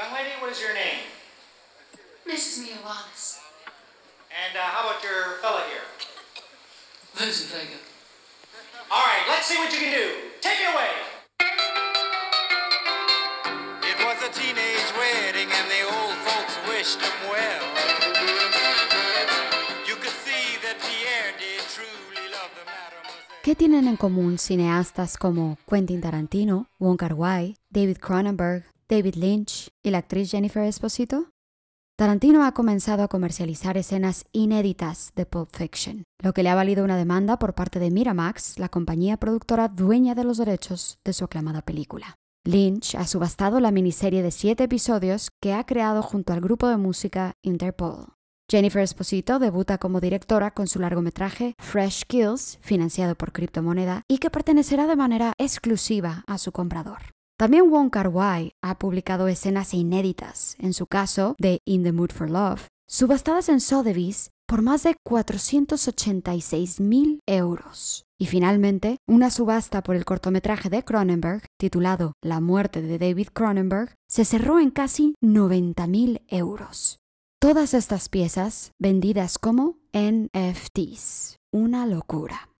Young lady, what is your name? Mrs. Mia Wallace. And uh, how about your fella here? Vincent Vega. All right, let's see what you can do. Take it away. It was a teenage wedding and the old folks wished him well. You could see that Pierre did truly love the mademoiselle. ¿Qué tienen en común cineastas como Quentin Tarantino, Wong Kar-wai, David Cronenberg, David Lynch y la actriz Jennifer Esposito? Tarantino ha comenzado a comercializar escenas inéditas de Pulp Fiction, lo que le ha valido una demanda por parte de Miramax, la compañía productora dueña de los derechos de su aclamada película. Lynch ha subastado la miniserie de siete episodios que ha creado junto al grupo de música Interpol. Jennifer Esposito debuta como directora con su largometraje Fresh Kills, financiado por criptomoneda y que pertenecerá de manera exclusiva a su comprador. También Wong Kar-wai ha publicado escenas inéditas, en su caso de In the Mood for Love, subastadas en Sotheby's por más de 486 mil euros. Y finalmente, una subasta por el cortometraje de Cronenberg, titulado La muerte de David Cronenberg, se cerró en casi 90 mil euros. Todas estas piezas vendidas como NFTs. Una locura.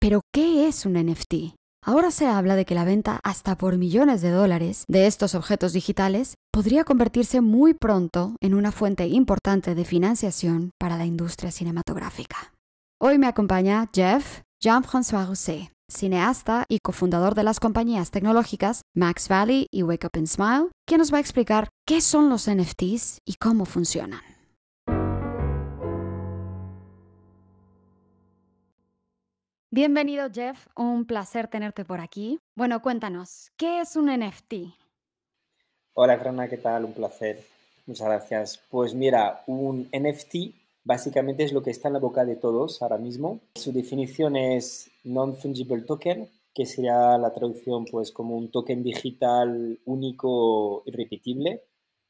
Pero, ¿qué es un NFT? Ahora se habla de que la venta hasta por millones de dólares de estos objetos digitales podría convertirse muy pronto en una fuente importante de financiación para la industria cinematográfica. Hoy me acompaña Jeff Jean-François Rousset, cineasta y cofundador de las compañías tecnológicas Max Valley y Wake Up and Smile, quien nos va a explicar qué son los NFTs y cómo funcionan. Bienvenido Jeff, un placer tenerte por aquí. Bueno, cuéntanos, ¿qué es un NFT? Hola, Grana, ¿qué tal? Un placer. Muchas gracias. Pues mira, un NFT básicamente es lo que está en la boca de todos ahora mismo. Su definición es Non-Fungible Token, que sería la traducción pues como un token digital único y repetible.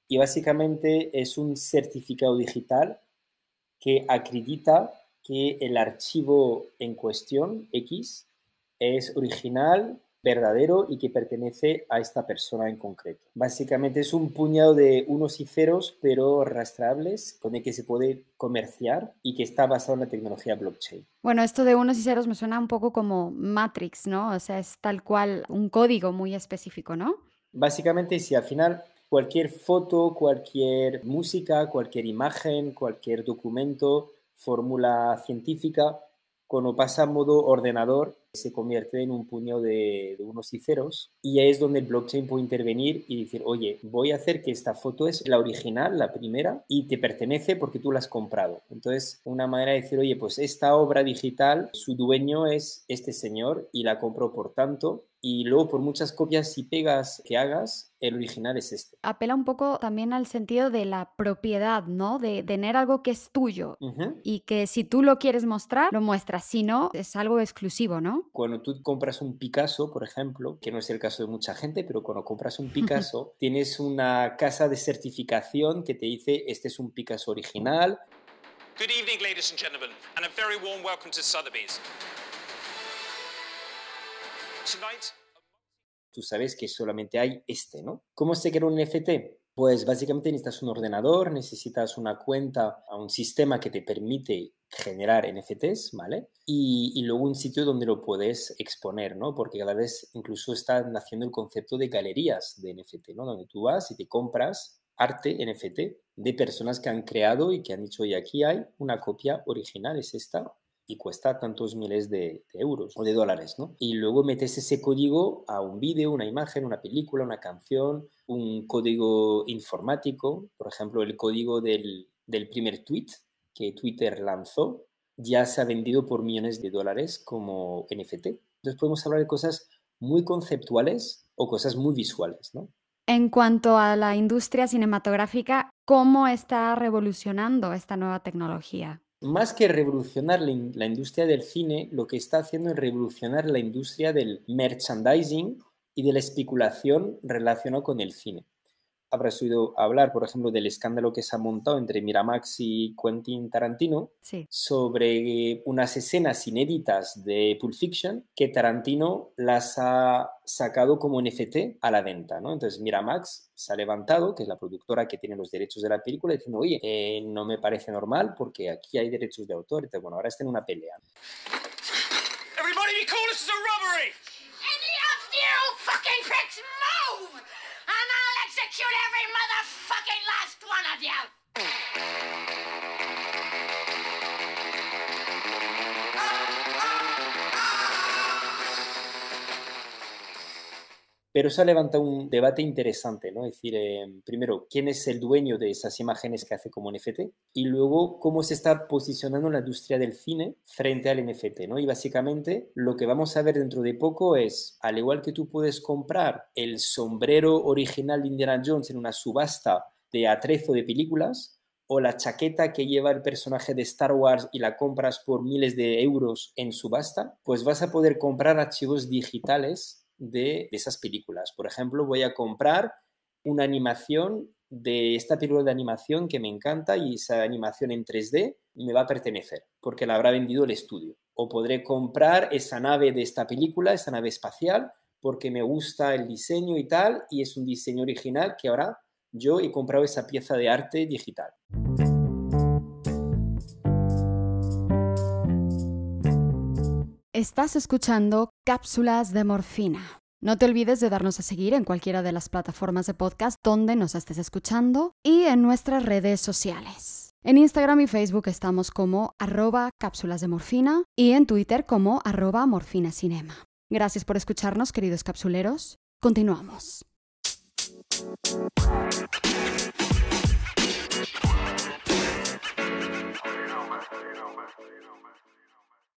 Y básicamente es un certificado digital que acredita que el archivo en cuestión, X, es original, verdadero y que pertenece a esta persona en concreto. Básicamente es un puñado de unos y ceros, pero rastreables, con el que se puede comerciar y que está basado en la tecnología blockchain. Bueno, esto de unos y ceros me suena un poco como Matrix, ¿no? O sea, es tal cual un código muy específico, ¿no? Básicamente, si al final cualquier foto, cualquier música, cualquier imagen, cualquier documento, fórmula científica, cuando pasa a modo ordenador, se convierte en un puño de, de, unos y ceros y ahí es donde el blockchain puede intervenir y decir, oye, voy a hacer que esta foto es la original, la primera, y te pertenece porque tú la has comprado. Entonces, una manera de decir, oye, pues esta obra digital, su dueño es este señor y la compró por tanto, y luego por muchas copias y pegas que hagas, el original es este. Apela un poco también al sentido de la propiedad, ¿no? De, tener algo que es tuyo uh -huh. y que si tú lo quieres mostrar, lo muestras, si no, es algo exclusivo, ¿no? Cuando tú compras un Picasso, por ejemplo, que no es el caso de mucha gente, pero cuando compras un Picasso, tienes una casa de certificación que te dice, este es un Picasso original. Good evening, ladies and gentlemen, and a very warm welcome to Sotheby's. Tú sabes que solamente hay este, ¿no? ¿Cómo se crea un NFT? Pues básicamente necesitas un ordenador, necesitas una cuenta un sistema que te permite generar NFTs, ¿vale? Y, y, luego un sitio donde lo puedes exponer, ¿no? Porque cada vez incluso están haciendo el concepto de galerías de NFT, ¿no? Donde tú vas y te compras arte NFT de personas que han creado y que han dicho, oye, aquí hay una copia original, es esta, y cuesta tantos miles de, euros o de dólares, ¿no? Y luego metes ese código a un vídeo, una imagen, una película, una canción, un código informático, por ejemplo, el código del, del primer tweet que Twitter lanzó ya se ha vendido por millones de dólares como NFT. Entonces podemos hablar de cosas muy conceptuales o cosas muy visuales, ¿no? En cuanto a la industria cinematográfica, ¿cómo está revolucionando esta nueva tecnología? Más que revolucionar la, in la, industria del cine, lo que está haciendo es revolucionar la industria del merchandising y de la especulación relacionada con el cine. Habrás oído hablar, por ejemplo, del escándalo que se ha montado entre Miramax y Quentin Tarantino Sí. sobre unas escenas inéditas de Pulp Fiction que Tarantino las ha sacado como NFT a la venta, ¿no? Entonces Miramax se ha levantado, que es la productora que tiene los derechos de la película, diciendo, oye, eh, no me parece normal porque aquí hay derechos de autor. Entonces, bueno, ahora está en una pelea. Everybody be cool, this is a robbery! Any of you fucking pricks I'll every motherfucking last one of you! Pero eso ha levantado un debate interesante, ¿no? Es decir, eh, primero, ¿quién es el dueño de esas imágenes que hace como NFT? Y luego, ¿cómo se está posicionando la industria del cine frente al NFT, ¿no? Y básicamente, lo que vamos a ver dentro de poco es, al igual que tú puedes comprar el sombrero original de Indiana Jones en una subasta de atrezo de películas, o la chaqueta que lleva el personaje de Star Wars y la compras por miles de euros en subasta, pues vas a poder comprar archivos digitales de, esas películas. Por ejemplo, voy a comprar una animación de esta película de animación que me encanta y esa animación en 3D me va a pertenecer porque la habrá vendido el estudio. O podré comprar esa nave de esta película, esa nave espacial, porque me gusta el diseño y tal, y es un diseño original que ahora yo he comprado esa pieza de arte digital. Estás escuchando Cápsulas de Morfina. No te olvides de darnos a seguir en cualquiera de las plataformas de podcast donde nos estés escuchando y en nuestras redes sociales. En Instagram y Facebook estamos como arroba cápsulas de morfina y en Twitter como arroba morfinacinema. Gracias por escucharnos, queridos capsuleros. Continuamos.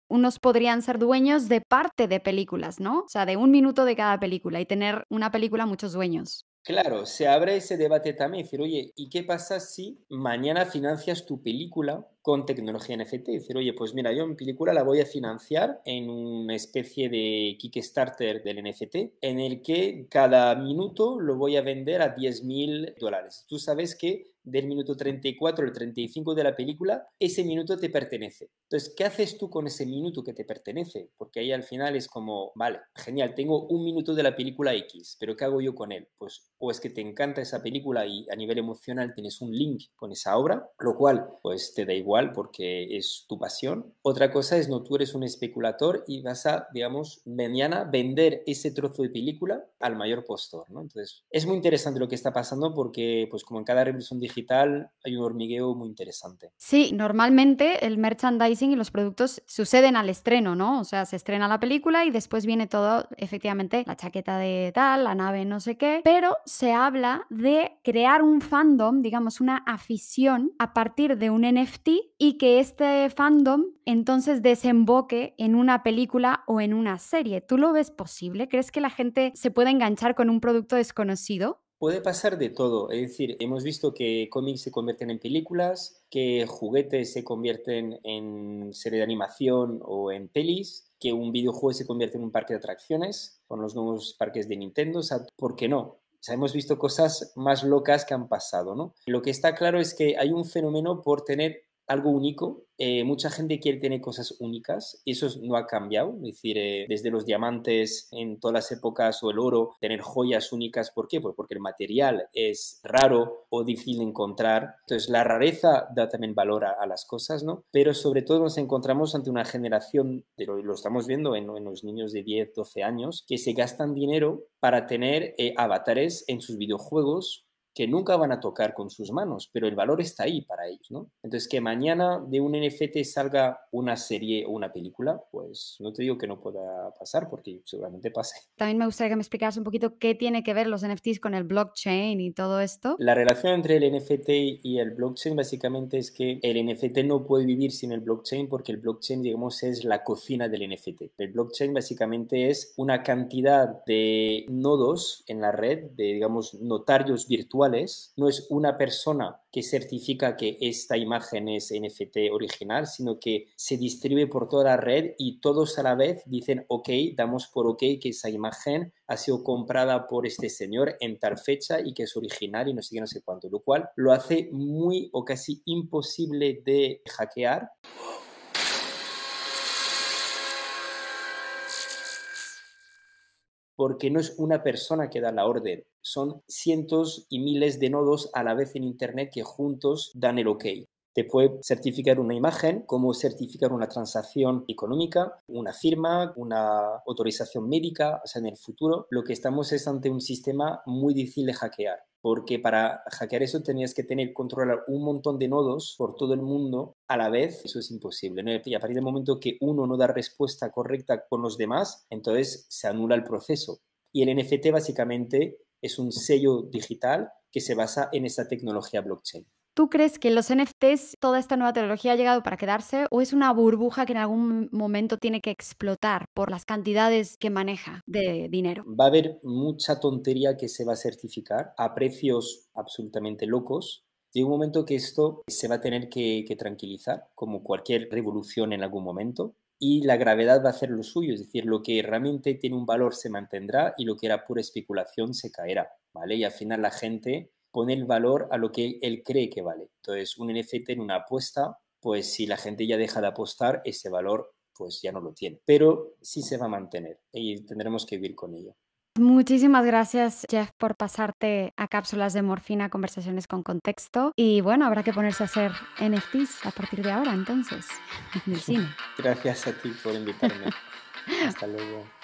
Unos podrían ser dueños de parte de películas, ¿no? O sea, de un minuto de cada película y tener una película muchos dueños. Claro, se abre ese debate también, decir, oye, ¿y qué pasa si mañana financias tu película con tecnología NFT? Decir, oye, pues mira, yo mi película la voy a financiar en una especie de Kickstarter del NFT, en el que cada minuto lo voy a vender a 10 mil dólares. Tú sabes que del minuto 34 al 35 de la película, ese minuto te pertenece. Entonces, ¿qué haces tú con ese minuto que te pertenece? Porque ahí al final es como, vale, genial, tengo un minuto de la película X, pero ¿qué hago yo con él? Pues o es que te encanta esa película y a nivel emocional tienes un link con esa obra, lo cual pues te da igual porque es tu pasión. Otra cosa es no, tú eres un especulador y vas a, digamos, mañana vender ese trozo de película al mayor postor, ¿no? Entonces, es muy interesante lo que está pasando porque pues como en cada revolución digital hay un hormigueo muy interesante. Sí, normalmente el merchandising y los productos suceden al estreno, ¿no? O sea, se estrena la película y después viene todo, efectivamente, la chaqueta de tal, la nave no sé qué, pero se habla de crear un fandom, digamos, una afición a partir de un NFT y que este fandom entonces desemboque en una película o en una serie. ¿Tú lo ves posible? ¿Crees que la gente se puede enganchar con un producto desconocido? Puede pasar de todo, es decir, hemos visto que cómics se convierten en películas, que juguetes se convierten en serie de animación o en pelis, que un videojuego se convierte en un parque de atracciones con los nuevos parques de Nintendo, ¿por qué no? O sea, hemos visto cosas más locas que han pasado, ¿no? Lo que está claro es que hay un fenómeno por tener algo único. Eh, mucha gente quiere tener cosas únicas y eso no ha cambiado. Es decir, eh, desde los diamantes en todas las épocas o el oro, tener joyas únicas. ¿Por qué? Pues porque el material es raro o difícil de encontrar. Entonces, la rareza da también valor a, las cosas, ¿no? Pero sobre todo nos encontramos ante una generación, de lo, lo estamos viendo en, en, los niños de 10, 12 años, que se gastan dinero para tener eh, avatares en sus videojuegos que nunca van a tocar con sus manos, pero el valor está ahí para ellos, ¿no? Entonces, que mañana de un NFT salga una serie o una película, pues no te digo que no pueda pasar, porque seguramente pase. También me gustaría que me explicaras un poquito qué tiene que ver los NFTs con el blockchain y todo esto. La relación entre el NFT y el blockchain básicamente es que el NFT no puede vivir sin el blockchain porque el blockchain, digamos, es la cocina del NFT. El blockchain básicamente es una cantidad de nodos en la red, de, digamos, notarios virtuales no es una persona que certifica que esta imagen es NFT original, sino que se distribuye por toda la red y todos a la vez dicen, ok, damos por ok que esa imagen ha sido comprada por este señor en tal fecha y que es original y no sé qué, no sé cuánto, lo cual lo hace muy o casi imposible de hackear. Porque no es una persona que da la orden, son cientos y miles de nodos a la vez en Internet que juntos dan el OK. Te puede certificar una imagen, como certificar una transacción económica, una firma, una autorización médica, o sea, en el futuro lo que estamos es ante un sistema muy difícil de hackear porque para hackear eso tenías que tener controlar un montón de nodos por todo el mundo a la vez, eso es imposible. Y a partir del momento que uno no da respuesta correcta con los demás, entonces se anula el proceso. Y el NFT básicamente es un sello digital que se basa en esa tecnología blockchain. ¿Tú crees que los NFTs, toda esta nueva tecnología ha llegado para quedarse o es una burbuja que en algún momento tiene que explotar por las cantidades que maneja de dinero? Va a haber mucha tontería que se va a certificar a precios absolutamente locos. Llega un momento que esto se va a tener que, que tranquilizar, como cualquier revolución en algún momento, y la gravedad va a hacer lo suyo, es decir, lo que realmente tiene un valor se mantendrá y lo que era pura especulación se caerá, ¿vale? Y al final la gente pone el valor a lo que él cree que vale. Entonces, un NFT en una apuesta, pues si la gente ya deja de apostar, ese valor pues ya no lo tiene. Pero sí se va a mantener y tendremos que vivir con ello. Muchísimas gracias, Jeff, por pasarte a cápsulas de morfina, conversaciones con contexto. Y bueno, habrá que ponerse a hacer NFTs a partir de ahora, entonces, en el cine. Gracias a ti por invitarme. Hasta luego.